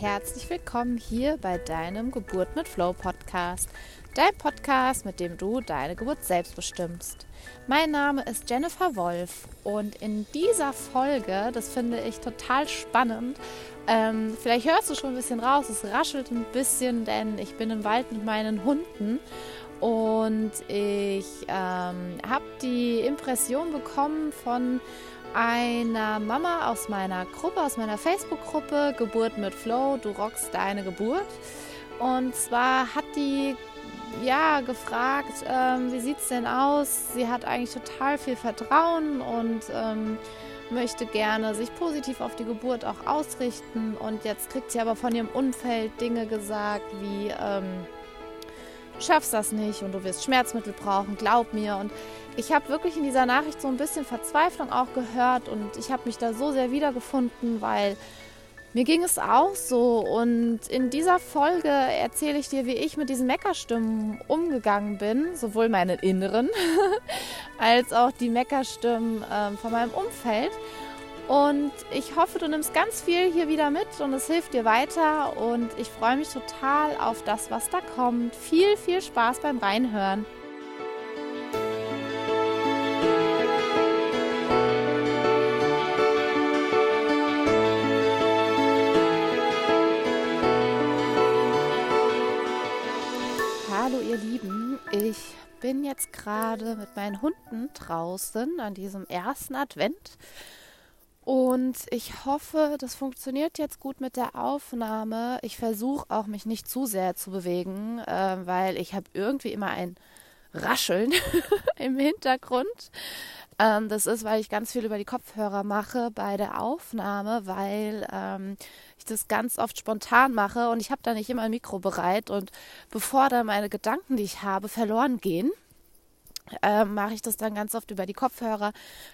Herzlich willkommen hier bei deinem Geburt mit Flow Podcast. Dein Podcast, mit dem du deine Geburt selbst bestimmst. Mein Name ist Jennifer Wolf und in dieser Folge, das finde ich total spannend, ähm, vielleicht hörst du schon ein bisschen raus, es raschelt ein bisschen, denn ich bin im Wald mit meinen Hunden und ich ähm, habe die Impression bekommen von einer Mama aus meiner Gruppe, aus meiner Facebook-Gruppe Geburt mit Flow, du rockst deine Geburt. Und zwar hat die ja gefragt, ähm, wie sieht es denn aus? Sie hat eigentlich total viel Vertrauen und ähm, möchte gerne sich positiv auf die Geburt auch ausrichten. Und jetzt kriegt sie aber von ihrem Umfeld Dinge gesagt wie ähm, schaffst das nicht und du wirst Schmerzmittel brauchen, glaub mir. Und ich habe wirklich in dieser Nachricht so ein bisschen Verzweiflung auch gehört und ich habe mich da so sehr wiedergefunden, weil mir ging es auch so. Und in dieser Folge erzähle ich dir, wie ich mit diesen Meckerstimmen umgegangen bin, sowohl meinen inneren als auch die Meckerstimmen äh, von meinem Umfeld. Und ich hoffe, du nimmst ganz viel hier wieder mit und es hilft dir weiter. Und ich freue mich total auf das, was da kommt. Viel, viel Spaß beim Reinhören. Hallo ihr Lieben, ich bin jetzt gerade mit meinen Hunden draußen an diesem ersten Advent und ich hoffe, das funktioniert jetzt gut mit der Aufnahme. Ich versuche auch mich nicht zu sehr zu bewegen, äh, weil ich habe irgendwie immer ein Rascheln im Hintergrund. Ähm, das ist, weil ich ganz viel über die Kopfhörer mache bei der Aufnahme, weil ähm, ich das ganz oft spontan mache und ich habe da nicht immer ein Mikro bereit. Und bevor dann meine Gedanken, die ich habe, verloren gehen, äh, mache ich das dann ganz oft über die Kopfhörer.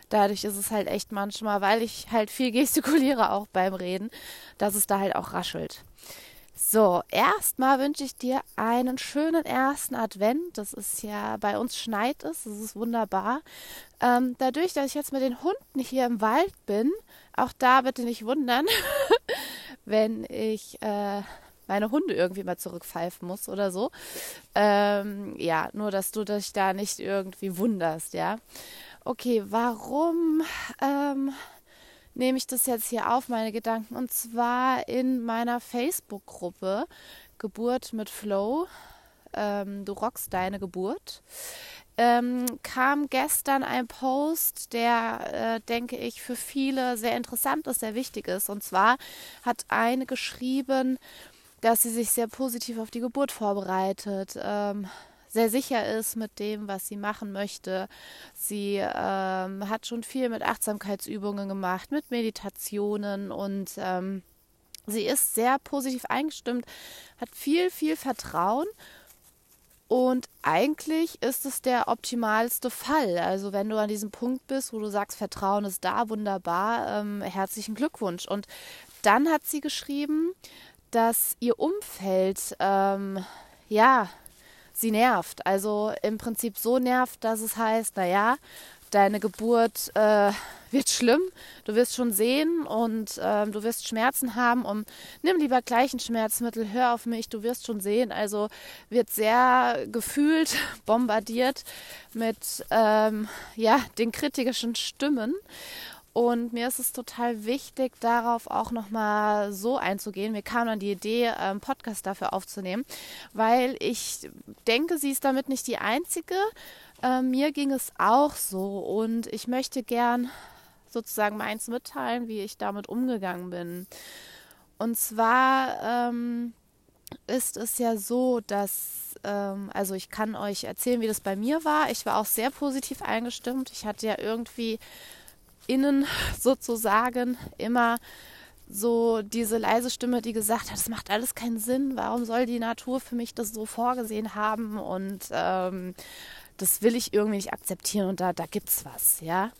Dadurch ist es halt echt manchmal, weil ich halt viel gestikuliere auch beim Reden, dass es da halt auch raschelt. So, erstmal wünsche ich dir einen schönen ersten Advent. Das ist ja, bei uns schneit es, das ist wunderbar. Ähm, dadurch, dass ich jetzt mit den Hunden hier im Wald bin, auch da bitte nicht wundern, wenn ich äh, meine Hunde irgendwie mal zurückpfeifen muss oder so. Ähm, ja, nur dass du dich da nicht irgendwie wunderst, ja. Okay, warum ähm, nehme ich das jetzt hier auf, meine Gedanken? Und zwar in meiner Facebook-Gruppe Geburt mit Flow. Ähm, du rockst deine Geburt. Ähm, kam gestern ein Post, der, äh, denke ich, für viele sehr interessant ist, sehr wichtig ist. Und zwar hat eine geschrieben, dass sie sich sehr positiv auf die Geburt vorbereitet, ähm, sehr sicher ist mit dem, was sie machen möchte. Sie ähm, hat schon viel mit Achtsamkeitsübungen gemacht, mit Meditationen und ähm, sie ist sehr positiv eingestimmt, hat viel, viel Vertrauen. Und eigentlich ist es der optimalste Fall. Also wenn du an diesem Punkt bist, wo du sagst, Vertrauen ist da, wunderbar, ähm, herzlichen Glückwunsch. Und dann hat sie geschrieben, dass ihr Umfeld, ähm, ja, sie nervt. Also im Prinzip so nervt, dass es heißt, naja, deine Geburt äh, wird schlimm, du wirst schon sehen und äh, du wirst Schmerzen haben und nimm lieber gleich ein Schmerzmittel, hör auf mich, du wirst schon sehen. Also wird sehr gefühlt bombardiert mit ähm, ja, den kritischen Stimmen. Und mir ist es total wichtig, darauf auch nochmal so einzugehen. Mir kam dann die Idee, einen ähm, Podcast dafür aufzunehmen, weil ich denke, sie ist damit nicht die Einzige. Äh, mir ging es auch so und ich möchte gern sozusagen meins mitteilen, wie ich damit umgegangen bin. Und zwar ähm, ist es ja so, dass, ähm, also ich kann euch erzählen, wie das bei mir war. Ich war auch sehr positiv eingestimmt. Ich hatte ja irgendwie innen sozusagen immer so diese leise Stimme, die gesagt hat, es macht alles keinen Sinn, warum soll die Natur für mich das so vorgesehen haben und ähm, das will ich irgendwie nicht akzeptieren und da, da es was, ja.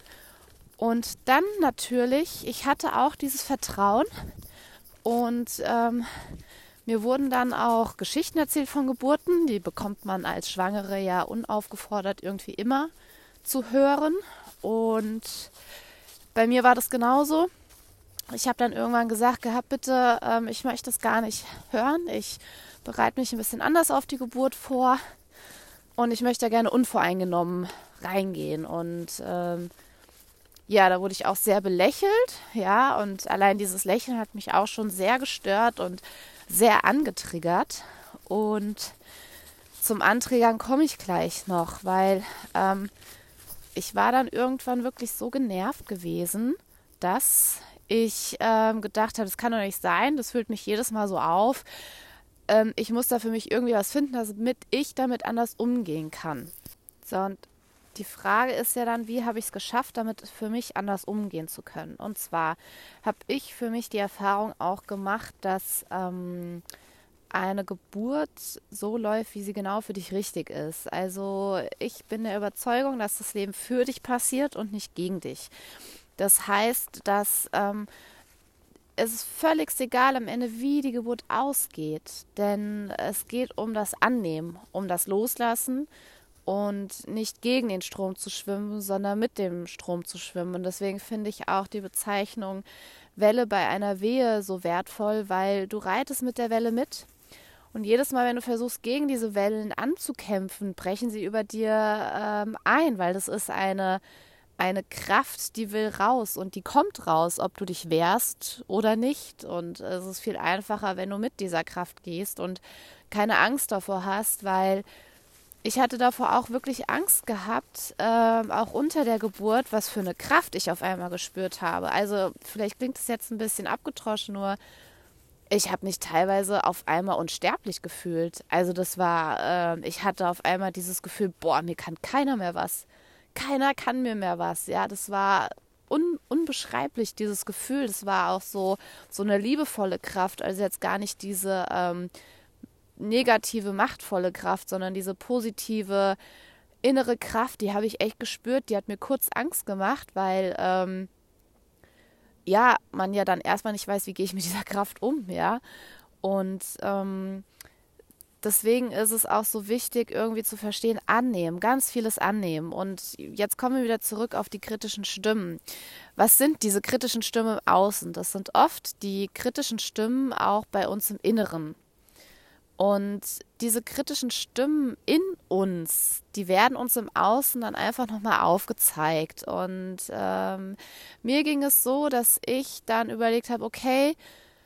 Und dann natürlich, ich hatte auch dieses Vertrauen und ähm, mir wurden dann auch Geschichten erzählt von Geburten, die bekommt man als Schwangere ja unaufgefordert irgendwie immer zu hören und bei mir war das genauso. ich habe dann irgendwann gesagt gehabt, bitte, ähm, ich möchte das gar nicht hören. Ich bereite mich ein bisschen anders auf die Geburt vor und ich möchte da gerne unvoreingenommen reingehen. Und ähm, ja, da wurde ich auch sehr belächelt, ja, und allein dieses Lächeln hat mich auch schon sehr gestört und sehr angetriggert. Und zum Anträgern komme ich gleich noch, weil ähm, ich war dann irgendwann wirklich so genervt gewesen, dass ich ähm, gedacht habe, das kann doch nicht sein, das fühlt mich jedes Mal so auf. Ähm, ich muss da für mich irgendwie was finden, damit ich damit anders umgehen kann. So, und die Frage ist ja dann, wie habe ich es geschafft, damit für mich anders umgehen zu können? Und zwar habe ich für mich die Erfahrung auch gemacht, dass ähm, eine Geburt so läuft, wie sie genau für dich richtig ist. Also ich bin der Überzeugung, dass das Leben für dich passiert und nicht gegen dich. Das heißt, dass ähm, es ist völlig egal am Ende, wie die Geburt ausgeht, denn es geht um das Annehmen, um das Loslassen und nicht gegen den Strom zu schwimmen, sondern mit dem Strom zu schwimmen. Und deswegen finde ich auch die Bezeichnung Welle bei einer Wehe so wertvoll, weil du reitest mit der Welle mit. Und jedes Mal, wenn du versuchst, gegen diese Wellen anzukämpfen, brechen sie über dir ähm, ein, weil das ist eine, eine Kraft, die will raus und die kommt raus, ob du dich wehrst oder nicht. Und es ist viel einfacher, wenn du mit dieser Kraft gehst und keine Angst davor hast, weil ich hatte davor auch wirklich Angst gehabt, äh, auch unter der Geburt, was für eine Kraft ich auf einmal gespürt habe. Also vielleicht klingt es jetzt ein bisschen abgetroschen, nur ich habe mich teilweise auf einmal unsterblich gefühlt. Also das war, äh, ich hatte auf einmal dieses Gefühl, boah, mir kann keiner mehr was. Keiner kann mir mehr was. Ja, das war un unbeschreiblich, dieses Gefühl. Das war auch so, so eine liebevolle Kraft. Also jetzt gar nicht diese ähm, negative, machtvolle Kraft, sondern diese positive innere Kraft, die habe ich echt gespürt. Die hat mir kurz Angst gemacht, weil ähm, ja, man ja dann erstmal nicht weiß, wie gehe ich mit dieser Kraft um, ja. Und ähm, deswegen ist es auch so wichtig, irgendwie zu verstehen, annehmen, ganz vieles annehmen. Und jetzt kommen wir wieder zurück auf die kritischen Stimmen. Was sind diese kritischen Stimmen im Außen? Das sind oft die kritischen Stimmen auch bei uns im Inneren. Und diese kritischen Stimmen in uns, die werden uns im Außen dann einfach nochmal aufgezeigt. Und ähm, mir ging es so, dass ich dann überlegt habe, okay,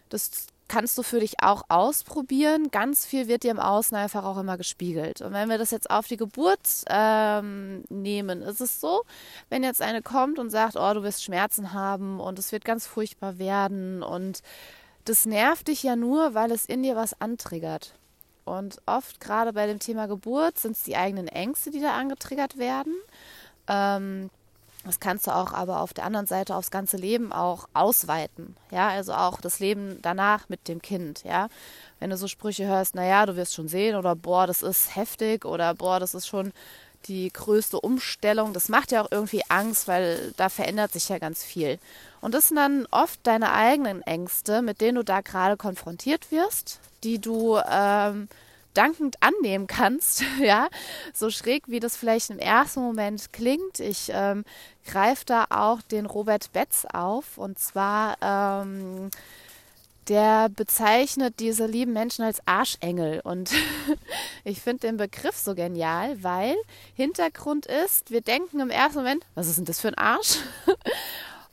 das kannst du für dich auch ausprobieren. Ganz viel wird dir im Außen einfach auch immer gespiegelt. Und wenn wir das jetzt auf die Geburt ähm, nehmen, ist es so, wenn jetzt eine kommt und sagt, oh, du wirst Schmerzen haben und es wird ganz furchtbar werden und das nervt dich ja nur, weil es in dir was antriggert. Und oft, gerade bei dem Thema Geburt, sind es die eigenen Ängste, die da angetriggert werden. Ähm, das kannst du auch aber auf der anderen Seite aufs ganze Leben auch ausweiten. Ja, also auch das Leben danach mit dem Kind. Ja, wenn du so Sprüche hörst, naja, du wirst schon sehen oder boah, das ist heftig oder boah, das ist schon die größte Umstellung. Das macht ja auch irgendwie Angst, weil da verändert sich ja ganz viel. Und das sind dann oft deine eigenen Ängste, mit denen du da gerade konfrontiert wirst, die du ähm, dankend annehmen kannst, ja, so schräg wie das vielleicht im ersten Moment klingt. Ich ähm, greife da auch den Robert Betz auf und zwar ähm, der bezeichnet diese lieben Menschen als Arschengel. Und ich finde den Begriff so genial, weil Hintergrund ist, wir denken im ersten Moment, was ist denn das für ein Arsch?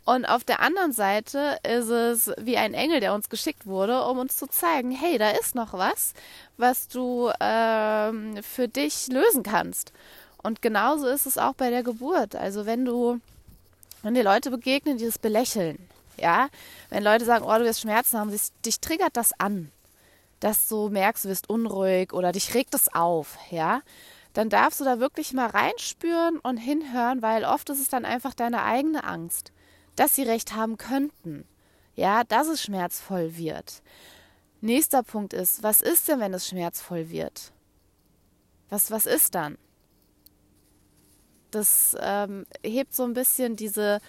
Und auf der anderen Seite ist es wie ein Engel, der uns geschickt wurde, um uns zu zeigen, hey, da ist noch was, was du ähm, für dich lösen kannst. Und genauso ist es auch bei der Geburt. Also wenn du, wenn dir Leute begegnen, die das belächeln, ja, wenn Leute sagen, oh, du wirst Schmerzen haben, dich, triggert das an, dass du merkst, du wirst unruhig oder dich regt es auf, ja, dann darfst du da wirklich mal reinspüren und hinhören, weil oft ist es dann einfach deine eigene Angst, dass sie recht haben könnten, ja, dass es schmerzvoll wird. Nächster Punkt ist, was ist denn, wenn es schmerzvoll wird? Was, was ist dann? Das ähm, hebt so ein bisschen diese,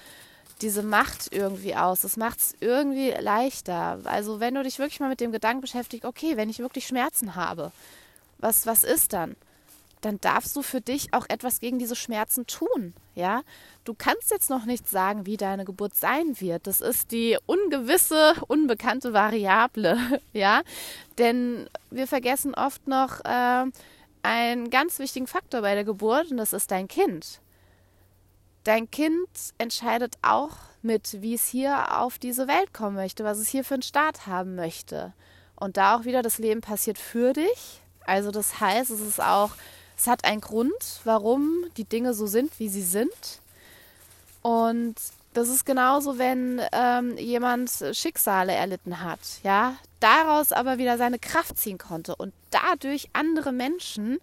diese Macht irgendwie aus. Das macht es irgendwie leichter. Also wenn du dich wirklich mal mit dem Gedanken beschäftigst, okay, wenn ich wirklich Schmerzen habe, was, was ist dann? dann darfst du für dich auch etwas gegen diese Schmerzen tun. Ja, du kannst jetzt noch nicht sagen, wie deine Geburt sein wird. Das ist die ungewisse, unbekannte Variable. Ja, denn wir vergessen oft noch äh, einen ganz wichtigen Faktor bei der Geburt und das ist dein Kind. Dein Kind entscheidet auch mit, wie es hier auf diese Welt kommen möchte, was es hier für einen Start haben möchte. Und da auch wieder, das Leben passiert für dich. Also das heißt, es ist auch, es hat einen Grund, warum die Dinge so sind, wie sie sind. Und das ist genauso, wenn ähm, jemand Schicksale erlitten hat, ja, daraus aber wieder seine Kraft ziehen konnte und dadurch andere Menschen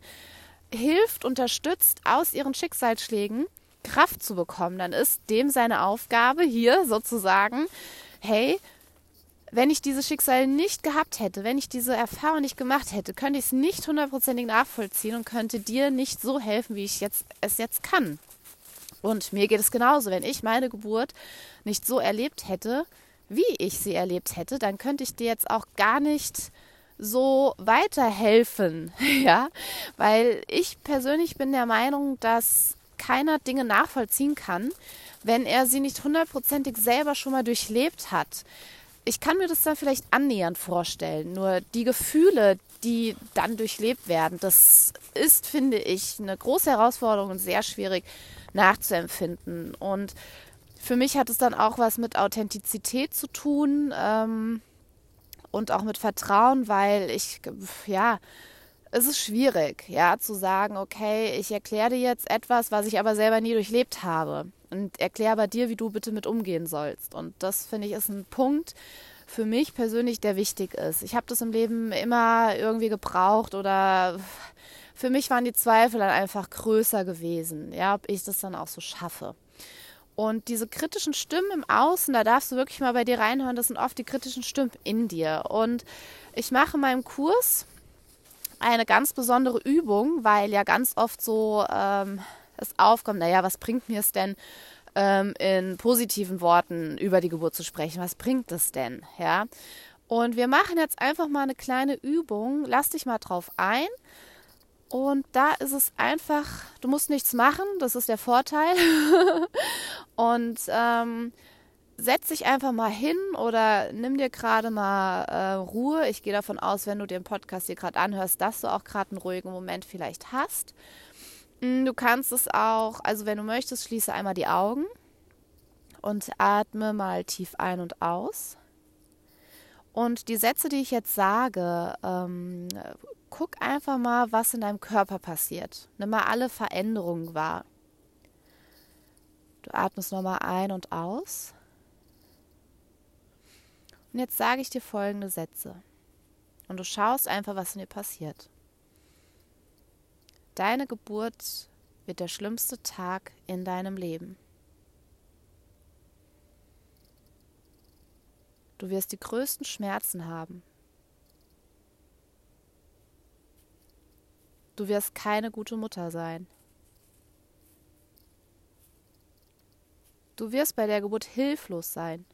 hilft, unterstützt aus ihren Schicksalsschlägen Kraft zu bekommen, dann ist dem seine Aufgabe hier sozusagen, hey, wenn ich dieses Schicksal nicht gehabt hätte, wenn ich diese Erfahrung nicht gemacht hätte, könnte ich es nicht hundertprozentig nachvollziehen und könnte dir nicht so helfen, wie ich jetzt, es jetzt kann. Und mir geht es genauso. Wenn ich meine Geburt nicht so erlebt hätte, wie ich sie erlebt hätte, dann könnte ich dir jetzt auch gar nicht so weiterhelfen, ja, weil ich persönlich bin der Meinung, dass keiner Dinge nachvollziehen kann, wenn er sie nicht hundertprozentig selber schon mal durchlebt hat. Ich kann mir das dann vielleicht annähernd vorstellen, nur die Gefühle, die dann durchlebt werden, das ist, finde ich, eine große Herausforderung und sehr schwierig nachzuempfinden. Und für mich hat es dann auch was mit Authentizität zu tun ähm, und auch mit Vertrauen, weil ich, ja, es ist schwierig, ja, zu sagen, okay, ich erkläre dir jetzt etwas, was ich aber selber nie durchlebt habe. Und erkläre aber dir, wie du bitte mit umgehen sollst. Und das finde ich ist ein Punkt für mich persönlich, der wichtig ist. Ich habe das im Leben immer irgendwie gebraucht oder für mich waren die Zweifel dann einfach größer gewesen, ja, ob ich das dann auch so schaffe. Und diese kritischen Stimmen im Außen, da darfst du wirklich mal bei dir reinhören, das sind oft die kritischen Stimmen in dir. Und ich mache in meinem Kurs eine ganz besondere Übung, weil ja ganz oft so ähm, es aufkommt, naja, was bringt mir es denn, ähm, in positiven Worten über die Geburt zu sprechen? Was bringt es denn? Ja. Und wir machen jetzt einfach mal eine kleine Übung. Lass dich mal drauf ein. Und da ist es einfach, du musst nichts machen, das ist der Vorteil. und ähm, setz dich einfach mal hin oder nimm dir gerade mal äh, Ruhe. Ich gehe davon aus, wenn du den Podcast hier gerade anhörst, dass du auch gerade einen ruhigen Moment vielleicht hast. Mm, du kannst es auch, also wenn du möchtest, schließe einmal die Augen und atme mal tief ein und aus. Und die Sätze, die ich jetzt sage, ähm, guck einfach mal, was in deinem Körper passiert. Nimm mal alle Veränderungen wahr. Du atmest nochmal ein und aus. Und jetzt sage ich dir folgende Sätze. Und du schaust einfach, was in dir passiert. Deine Geburt wird der schlimmste Tag in deinem Leben. Du wirst die größten Schmerzen haben. Du wirst keine gute Mutter sein. Du wirst bei der Geburt hilflos sein.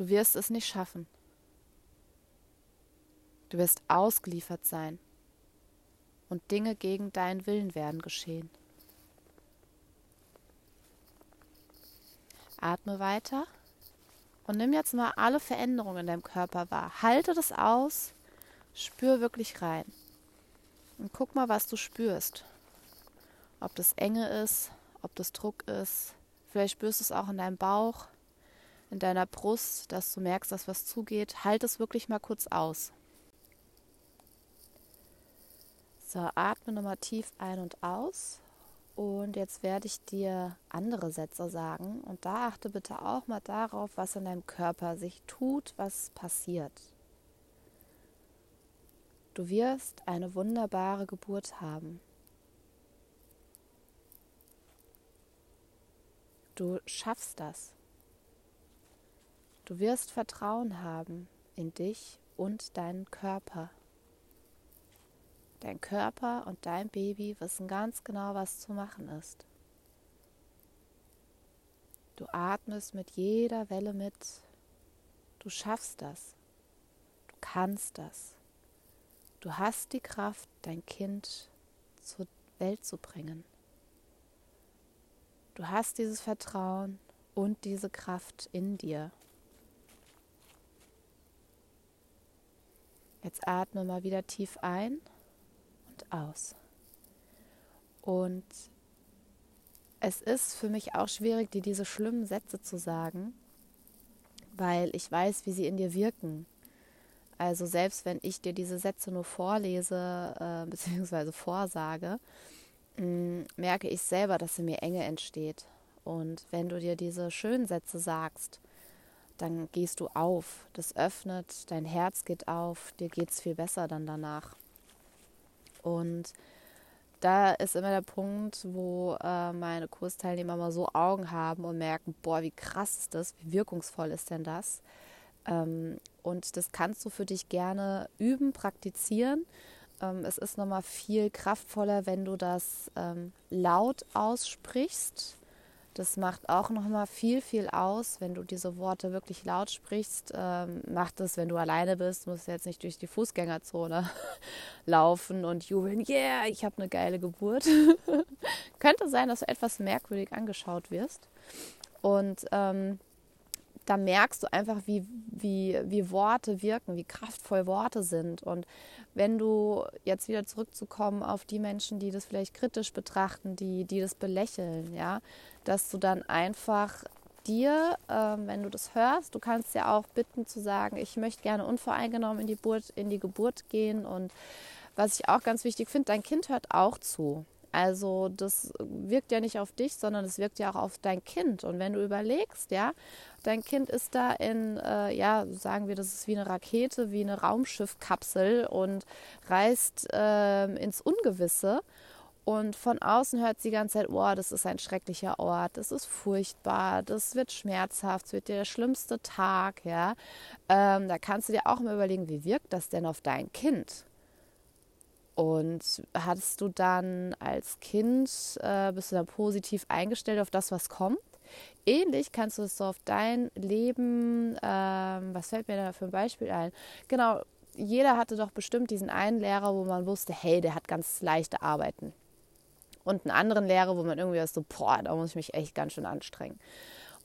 Du wirst es nicht schaffen. Du wirst ausgeliefert sein und Dinge gegen deinen Willen werden geschehen. Atme weiter und nimm jetzt mal alle Veränderungen in deinem Körper wahr. Halte das aus, spür wirklich rein und guck mal, was du spürst. Ob das Enge ist, ob das Druck ist. Vielleicht spürst du es auch in deinem Bauch in deiner Brust, dass du merkst, dass was zugeht. Halt es wirklich mal kurz aus. So, atme nochmal tief ein und aus. Und jetzt werde ich dir andere Sätze sagen. Und da achte bitte auch mal darauf, was in deinem Körper sich tut, was passiert. Du wirst eine wunderbare Geburt haben. Du schaffst das. Du wirst Vertrauen haben in dich und deinen Körper. Dein Körper und dein Baby wissen ganz genau, was zu machen ist. Du atmest mit jeder Welle mit. Du schaffst das. Du kannst das. Du hast die Kraft, dein Kind zur Welt zu bringen. Du hast dieses Vertrauen und diese Kraft in dir. Jetzt atme mal wieder tief ein und aus. Und es ist für mich auch schwierig, dir diese schlimmen Sätze zu sagen, weil ich weiß, wie sie in dir wirken. Also selbst wenn ich dir diese Sätze nur vorlese äh, bzw. vorsage, mh, mm, merke ich selber, dass in mir Enge entsteht. Und wenn du dir diese schönen Sätze sagst, dann gehst du auf. Das öffnet, dein Herz geht auf, dir geht es viel besser dann danach. Und da ist immer der Punkt, wo äh, meine Kursteilnehmer mal so Augen haben und merken, boah, wie krass ist das, wie wirkungsvoll ist denn das? Ähm, und das kannst du für dich gerne üben, praktizieren. Ähm, es ist nochmal viel kraftvoller, wenn du das ähm, laut aussprichst. Das macht auch nochmal viel, viel aus, wenn du diese Worte wirklich laut sprichst. Ähm, macht es, wenn du alleine bist, musst du jetzt nicht durch die Fußgängerzone laufen und jubeln, yeah, ich habe eine geile Geburt. Könnte sein, dass du etwas merkwürdig angeschaut wirst. Und ähm, da merkst du einfach, wie, wie, wie Worte wirken, wie kraftvoll Worte sind. Und wenn du jetzt wieder zurückzukommen auf die Menschen, die das vielleicht kritisch betrachten, die, die das belächeln, ja, dass du dann einfach dir, äh, wenn du das hörst, du kannst ja auch bitten zu sagen, ich möchte gerne unvoreingenommen in die, Geburt, in die Geburt gehen. Und was ich auch ganz wichtig finde, dein Kind hört auch zu. Also das wirkt ja nicht auf dich, sondern es wirkt ja auch auf dein Kind. Und wenn du überlegst, ja, dein Kind ist da in, äh, ja, sagen wir, das ist wie eine Rakete, wie eine Raumschiffkapsel und reist äh, ins Ungewisse. Und von außen hört sie die ganze Zeit, oh, das ist ein schrecklicher Ort, das ist furchtbar, das wird schmerzhaft, es wird der schlimmste Tag, ja. Ähm, da kannst du dir auch mal überlegen, wie wirkt das denn auf dein Kind? Und hattest du dann als Kind, äh, bist du dann positiv eingestellt auf das, was kommt? Ähnlich kannst du es so auf dein Leben, ähm, was fällt mir da für ein Beispiel ein? Genau, jeder hatte doch bestimmt diesen einen Lehrer, wo man wusste, hey, der hat ganz leichte Arbeiten. Und einen anderen Lehrer, wo man irgendwie so, boah, da muss ich mich echt ganz schön anstrengen.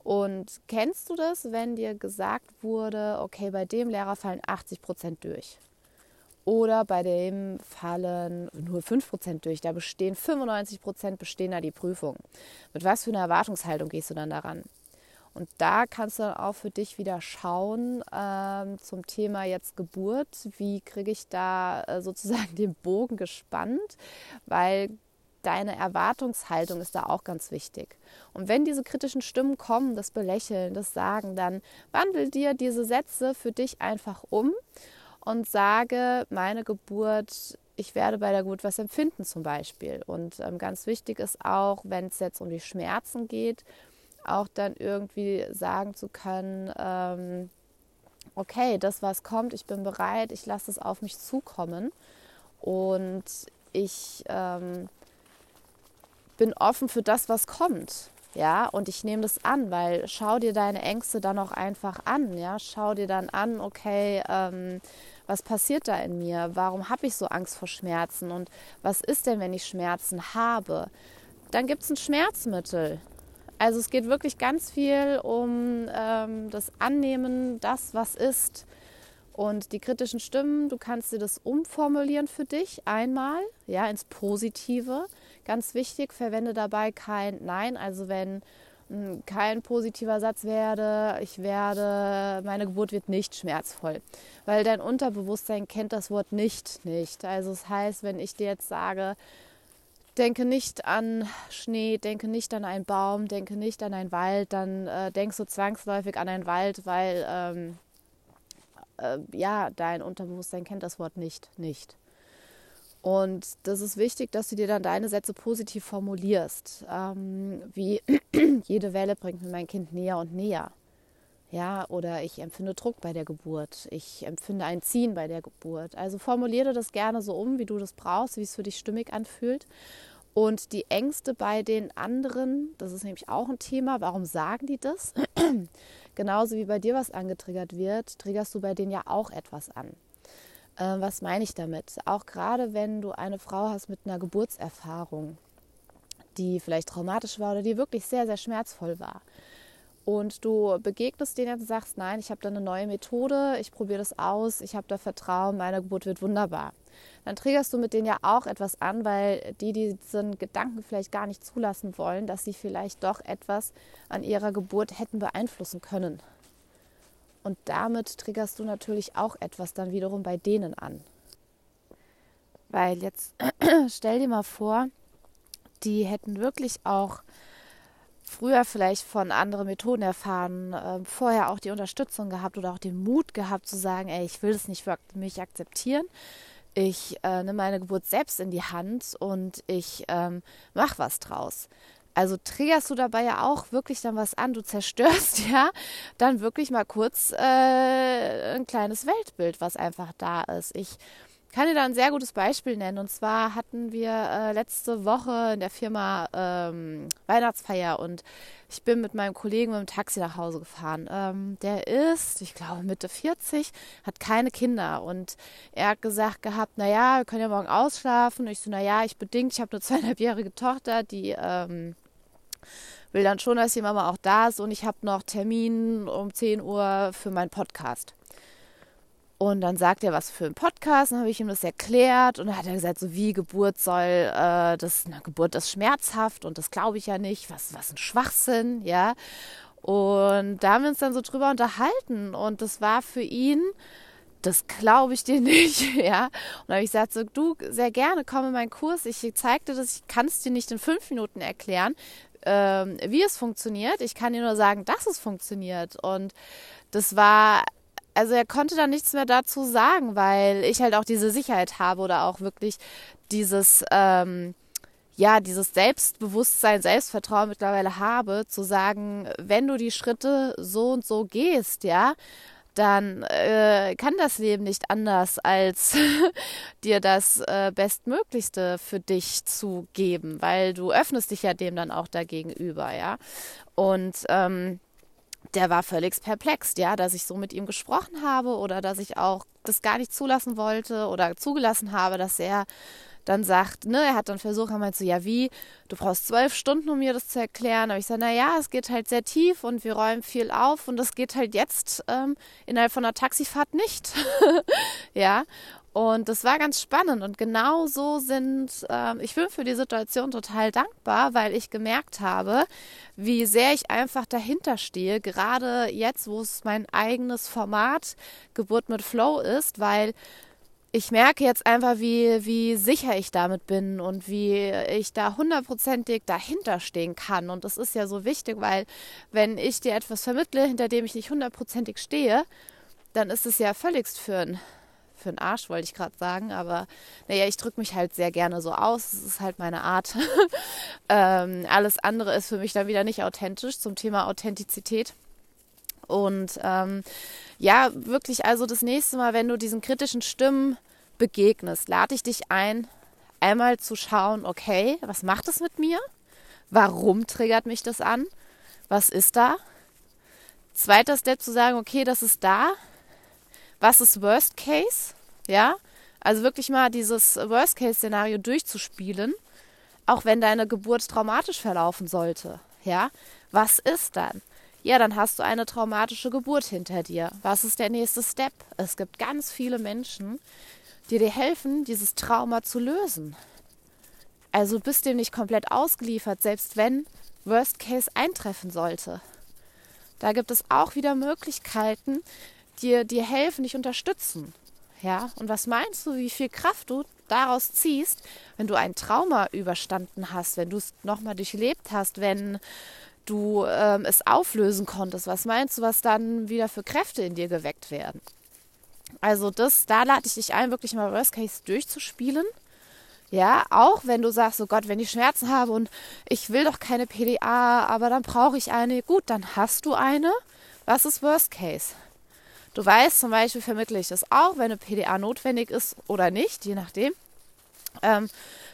Und kennst du das, wenn dir gesagt wurde, okay, bei dem Lehrer fallen 80 Prozent durch? Oder bei dem fallen nur 5% durch. Da bestehen 95% bestehen da die Prüfung. Mit was für einer Erwartungshaltung gehst du dann daran? Und da kannst du dann auch für dich wieder schauen ähm, zum Thema jetzt Geburt. Wie kriege ich da äh, sozusagen den Bogen gespannt? Weil deine Erwartungshaltung ist da auch ganz wichtig. Und wenn diese kritischen Stimmen kommen, das Belächeln, das Sagen, dann wandel dir diese Sätze für dich einfach um und sage, meine Geburt, ich werde bei der Geburt was empfinden zum Beispiel. Und ähm, ganz wichtig ist auch, wenn es jetzt um die Schmerzen geht, auch dann irgendwie sagen zu können, ähm, okay, das was kommt, ich bin bereit, ich lasse es auf mich zukommen und ich ähm, bin offen für das, was kommt. Ja, und ich nehme das an, weil schau dir deine Ängste dann auch einfach an. Ja, schau dir dann an, okay, ähm, was passiert da in mir? Warum habe ich so Angst vor Schmerzen? Und was ist denn, wenn ich Schmerzen habe? Dann gibt es ein Schmerzmittel. Also es geht wirklich ganz viel um ähm, das Annehmen, das, was ist. Und die kritischen Stimmen, du kannst dir das umformulieren für dich einmal, ja, ins Positive. Ganz wichtig, verwende dabei kein Nein. Also wenn kein positiver Satz werde, ich werde, meine Geburt wird nicht schmerzvoll, weil dein Unterbewusstsein kennt das Wort nicht nicht. Also es das heißt, wenn ich dir jetzt sage, denke nicht an Schnee, denke nicht an einen Baum, denke nicht an einen Wald, dann äh, denkst du zwangsläufig an einen Wald, weil ähm, äh, ja, dein Unterbewusstsein kennt das Wort nicht nicht. Und das ist wichtig, dass du dir dann deine Sätze positiv formulierst. Ähm, wie jede Welle bringt mir mein Kind näher und näher. Ja, oder ich empfinde Druck bei der Geburt. Ich empfinde ein Ziehen bei der Geburt. Also formuliere das gerne so um, wie du das brauchst, wie es für dich stimmig anfühlt. Und die Ängste bei den anderen, das ist nämlich auch ein Thema. Warum sagen die das? Genauso wie bei dir was angetriggert wird, triggerst du bei denen ja auch etwas an. Äh, was meine ich damit? Auch gerade wenn du eine Frau hast mit einer Geburtserfahrung, die vielleicht traumatisch war oder die wirklich sehr, sehr schmerzvoll war. Und du begegnest denen und sagst, nein, ich habe da eine neue Methode, ich probiere das aus, ich habe da Vertrauen, meine Geburt wird wunderbar. Dann triggerst du mit denen ja auch etwas an, weil die diesen Gedanken vielleicht gar nicht zulassen wollen, dass sie vielleicht doch etwas an ihrer Geburt hätten beeinflussen können. Und damit triggerst du natürlich auch etwas dann wiederum bei denen an. Weil jetzt stell dir mal vor, die hätten wirklich auch früher vielleicht von anderen Methoden erfahren, äh, vorher auch die Unterstützung gehabt oder auch den Mut gehabt zu sagen, ey, ich will das nicht für mich akzeptieren. Ich äh, nehme meine Geburt selbst in die Hand und ich ähm, mache was draus. Also triggerst du dabei ja auch wirklich dann was an, du zerstörst ja dann wirklich mal kurz äh, ein kleines Weltbild, was einfach da ist. Ich kann dir da ein sehr gutes Beispiel nennen. Und zwar hatten wir äh, letzte Woche in der Firma ähm, Weihnachtsfeier und ich bin mit meinem Kollegen mit dem Taxi nach Hause gefahren. Ähm, der ist, ich glaube, Mitte 40, hat keine Kinder und er hat gesagt gehabt, naja, wir können ja morgen ausschlafen. Und ich so, naja, ich bedingt, ich habe eine zweieinhalbjährige Tochter, die ähm, will dann schon, dass die Mama auch da ist und ich habe noch Termin um 10 Uhr für meinen Podcast. Und dann sagt er was für einen Podcast, dann habe ich ihm das erklärt und dann hat er gesagt, so wie Geburt soll, äh, das, na, Geburt ist schmerzhaft und das glaube ich ja nicht, was, was ein Schwachsinn, ja. Und da haben wir uns dann so drüber unterhalten und das war für ihn, das glaube ich dir nicht, ja. Und habe ich gesagt, so, du, sehr gerne, komm in meinen Kurs, ich zeige dir das, ich kann es dir nicht in fünf Minuten erklären, ähm, wie es funktioniert, ich kann dir nur sagen, dass es funktioniert. Und das war also er konnte da nichts mehr dazu sagen, weil ich halt auch diese Sicherheit habe oder auch wirklich dieses, ähm, ja, dieses Selbstbewusstsein, Selbstvertrauen mittlerweile habe, zu sagen, wenn du die Schritte so und so gehst, ja, dann äh, kann das Leben nicht anders, als dir das äh, Bestmöglichste für dich zu geben, weil du öffnest dich ja dem dann auch dagegenüber, ja. Und ähm, der war völlig perplex, ja, dass ich so mit ihm gesprochen habe oder dass ich auch das gar nicht zulassen wollte oder zugelassen habe, dass er dann sagt, ne, er hat dann versucht, er meinte so, ja wie, du brauchst zwölf Stunden, um mir das zu erklären. Aber ich sage, naja, es geht halt sehr tief und wir räumen viel auf und das geht halt jetzt ähm, innerhalb von einer Taxifahrt nicht. ja, und das war ganz spannend und genau so sind, äh, ich bin für die Situation total dankbar, weil ich gemerkt habe, wie sehr ich einfach dahinter stehe, gerade jetzt, wo es mein eigenes Format Geburt mit Flow ist, weil ich merke jetzt einfach, wie, wie sicher ich damit bin und wie ich da hundertprozentig dahinter stehen kann. Und das ist ja so wichtig, weil wenn ich dir etwas vermittle, hinter dem ich nicht hundertprozentig stehe, dann ist es ja völligst für ein für einen Arsch, wollte ich gerade sagen. Aber naja, ich drücke mich halt sehr gerne so aus. Das ist halt meine Art. ähm, alles andere ist für mich dann wieder nicht authentisch zum Thema Authentizität. Und ähm, ja, wirklich, also das nächste Mal, wenn du diesen kritischen Stimmen begegnest, lade ich dich ein, einmal zu schauen, okay, was macht es mit mir? Warum triggert mich das an? Was ist da? Zweiter Step zu sagen, okay, das ist da was ist Worst Case? Ja, also wirklich mal dieses Worst Case Szenario durchzuspielen, auch wenn deine Geburt traumatisch verlaufen sollte. Ja, was ist dann? Ja, dann hast du eine traumatische Geburt hinter dir. Was ist der nächste Step? Es gibt ganz viele Menschen, die dir helfen, dieses Trauma zu lösen. Also bist dem nicht komplett ausgeliefert, selbst wenn Worst Case eintreffen sollte. Da gibt es auch wieder Möglichkeiten, dir, dir helfen, dich unterstützen. Ja, und was meinst du, wie viel Kraft du daraus ziehst, wenn du ein Trauma überstanden hast, wenn du es nochmal durchlebt hast, wenn du ähm, es auflösen konntest? Was meinst du, was dann wieder für Kräfte in dir geweckt werden? Also das, da lade ich dich ein, wirklich mal Worst Case durchzuspielen. Ja, auch wenn du sagst, oh Gott, wenn ich Schmerzen habe und ich will doch keine PDA, aber dann brauche ich eine. Gut, dann hast du eine. Was ist Worst Case? Du weißt zum Beispiel, vermittle ich das auch, wenn eine PDA notwendig ist oder nicht, je nachdem. Ähm,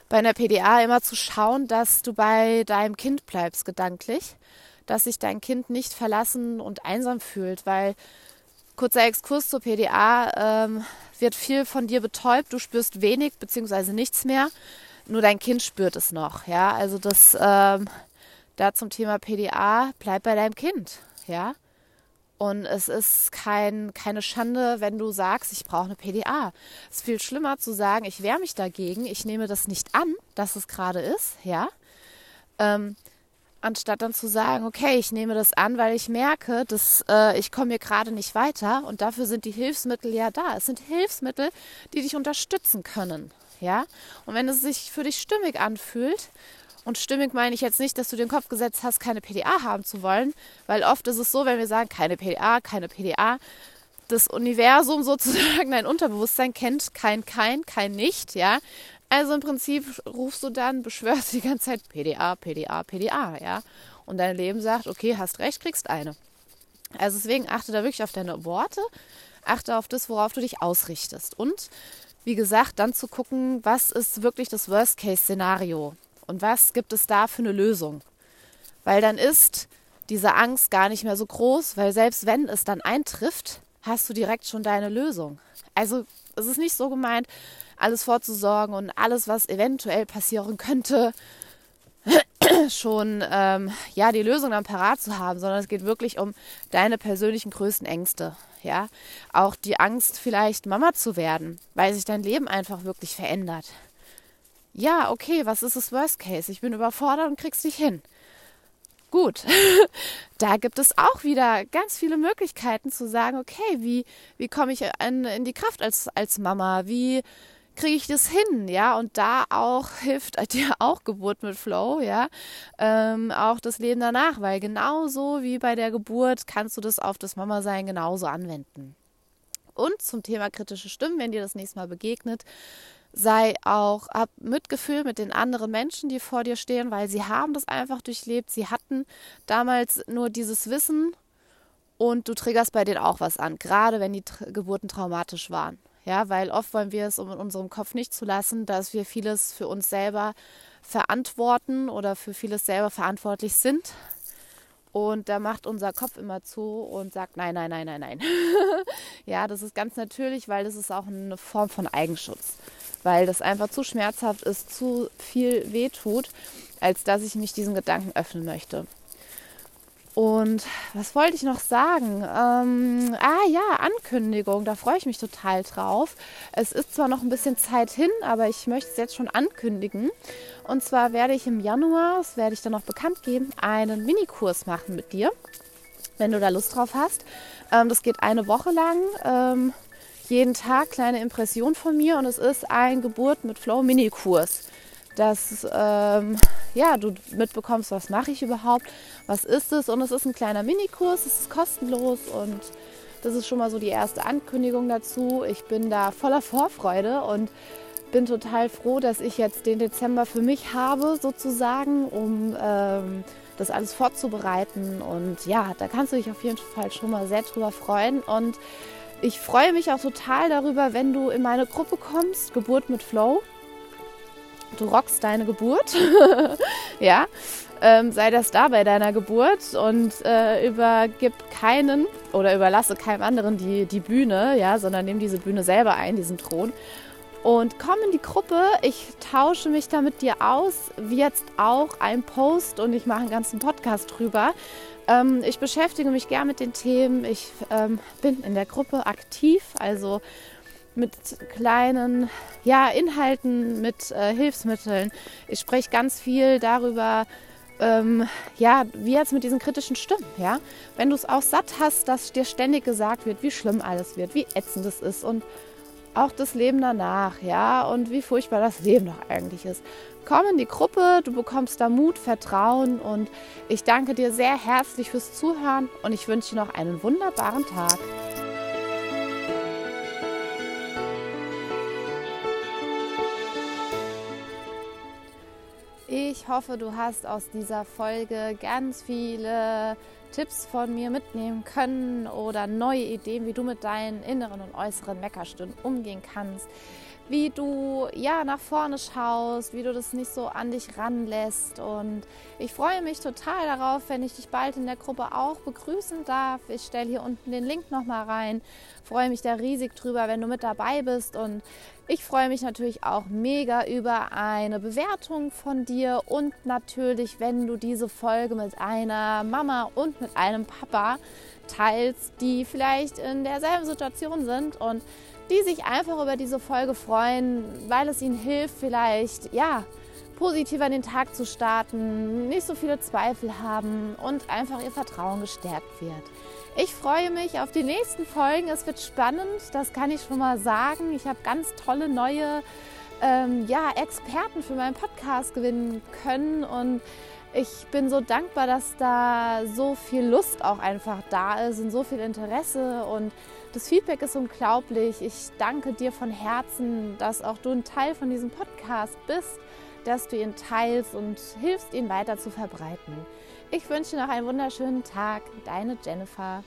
bei einer PDA immer zu schauen, dass du bei deinem Kind bleibst, gedanklich, dass sich dein Kind nicht verlassen und einsam fühlt, weil kurzer Exkurs zur PDA, ähm, wird viel von dir betäubt, du spürst wenig beziehungsweise nichts mehr, nur dein Kind spürt es noch. Ja, also das ähm, da zum Thema PDA, bleib bei deinem Kind. Ja, und es ist kein, keine Schande, wenn du sagst, ich brauche eine PDA. Es ist viel schlimmer zu sagen, ich wehre mich dagegen, ich nehme das nicht an, dass es gerade ist, ja. Ähm, anstatt dann zu sagen, okay, ich nehme das an, weil ich merke, dass äh, ich komme hier gerade nicht weiter und dafür sind die Hilfsmittel ja da. Es sind Hilfsmittel, die dich unterstützen können, ja. Und wenn es sich für dich stimmig anfühlt, und stimmig meine ich jetzt nicht, dass du den Kopf gesetzt hast, keine PDA haben zu wollen, weil oft ist es so, wenn wir sagen, keine PDA, keine PDA, das Universum sozusagen, dein Unterbewusstsein kennt kein kein, kein nicht, ja. Also im Prinzip rufst du dann, beschwörst die ganze Zeit PDA, PDA, PDA, ja. Und dein Leben sagt, okay, hast recht, kriegst eine. Also deswegen achte da wirklich auf deine Worte, achte auf das, worauf du dich ausrichtest. Und wie gesagt, dann zu gucken, was ist wirklich das Worst-Case-Szenario. Und was gibt es da für eine Lösung? Weil dann ist diese Angst gar nicht mehr so groß, weil selbst wenn es dann eintrifft, hast du direkt schon deine Lösung. Also es ist nicht so gemeint, alles vorzusorgen und alles, was eventuell passieren könnte, schon ähm, ja die Lösung dann parat zu haben, sondern es geht wirklich um deine persönlichen größten Ängste. Ja, auch die Angst, vielleicht Mama zu werden, weil sich dein Leben einfach wirklich verändert ja, okay, was ist das Worst Case? Ich bin überfordert und krieg's nicht hin. Gut, da gibt es auch wieder ganz viele Möglichkeiten zu sagen, okay, wie, wie komme ich in, in die Kraft als, als Mama? Wie kriege ich das hin? Ja, und da auch hilft dir auch Geburt mit Flow, ja, ähm, auch das Leben danach, weil genauso wie bei der Geburt kannst du das auf das Mama-Sein genauso anwenden. Und zum Thema kritische Stimmen, wenn dir das nächste Mal begegnet, sei auch, hab Mitgefühl mit den anderen Menschen, die vor dir stehen, weil sie haben das einfach durchlebt. Sie hatten damals nur dieses Wissen und du triggerst bei denen auch was an, gerade wenn die Geburten traumatisch waren. Ja, weil oft wollen wir es, um in unserem Kopf nicht zu lassen, dass wir vieles für uns selber verantworten oder für vieles selber verantwortlich sind. Und da macht unser Kopf immer zu und sagt, nein, nein, nein, nein, nein. ja, das ist ganz natürlich, weil das ist auch eine Form von Eigenschutz weil das einfach zu schmerzhaft ist, zu viel wehtut, als dass ich mich diesen Gedanken öffnen möchte. Und was wollte ich noch sagen? Ähm, ah ja, Ankündigung, da freue ich mich total drauf. Es ist zwar noch ein bisschen Zeit hin, aber ich möchte es jetzt schon ankündigen. Und zwar werde ich im Januar, das werde ich dann noch bekannt geben, einen Minikurs machen mit dir, wenn du da Lust drauf hast. Ähm, das geht eine Woche lang. Ähm, jeden Tag kleine Impression von mir und es ist ein Geburt mit Flow Mini-Kurs. Dass ähm, ja, du mitbekommst, was mache ich überhaupt, was ist es und es ist ein kleiner Minikurs, es ist kostenlos und das ist schon mal so die erste Ankündigung dazu. Ich bin da voller Vorfreude und bin total froh, dass ich jetzt den Dezember für mich habe, sozusagen, um ähm, das alles vorzubereiten. Und ja, da kannst du dich auf jeden Fall schon mal sehr drüber freuen. Und ich freue mich auch total darüber, wenn du in meine Gruppe kommst, Geburt mit Flow. Du rockst deine Geburt. ja, ähm, sei das da bei deiner Geburt und äh, übergib keinen oder überlasse keinem anderen die, die Bühne, ja, sondern nimm diese Bühne selber ein, diesen Thron. Und komm in die Gruppe. Ich tausche mich da mit dir aus, wie jetzt auch ein Post und ich mache einen ganzen Podcast drüber. Ähm, ich beschäftige mich gern mit den Themen. Ich ähm, bin in der Gruppe aktiv, also mit kleinen ja, Inhalten, mit äh, Hilfsmitteln. Ich spreche ganz viel darüber, ähm, ja, wie jetzt mit diesen kritischen Stimmen, ja. Wenn du es auch satt hast, dass dir ständig gesagt wird, wie schlimm alles wird, wie ätzend es ist und auch das Leben danach, ja, und wie furchtbar das Leben doch eigentlich ist. Komm in die Gruppe, du bekommst da Mut, Vertrauen und ich danke dir sehr herzlich fürs Zuhören und ich wünsche dir noch einen wunderbaren Tag. Ich hoffe, du hast aus dieser Folge ganz viele Tipps von mir mitnehmen können oder neue Ideen, wie du mit deinen inneren und äußeren Meckerstunden umgehen kannst wie du ja nach vorne schaust, wie du das nicht so an dich ranlässt. Und ich freue mich total darauf, wenn ich dich bald in der Gruppe auch begrüßen darf. Ich stelle hier unten den Link nochmal rein. Freue mich da riesig drüber, wenn du mit dabei bist. Und ich freue mich natürlich auch mega über eine Bewertung von dir und natürlich, wenn du diese Folge mit einer Mama und mit einem Papa teilst, die vielleicht in derselben Situation sind und die sich einfach über diese Folge freuen, weil es ihnen hilft, vielleicht, ja, positiver in den Tag zu starten, nicht so viele Zweifel haben und einfach ihr Vertrauen gestärkt wird. Ich freue mich auf die nächsten Folgen. Es wird spannend, das kann ich schon mal sagen. Ich habe ganz tolle neue ähm, ja, Experten für meinen Podcast gewinnen können und ich bin so dankbar, dass da so viel Lust auch einfach da ist und so viel Interesse und das Feedback ist unglaublich. Ich danke dir von Herzen, dass auch du ein Teil von diesem Podcast bist, dass du ihn teilst und hilfst, ihn weiter zu verbreiten. Ich wünsche dir noch einen wunderschönen Tag. Deine Jennifer.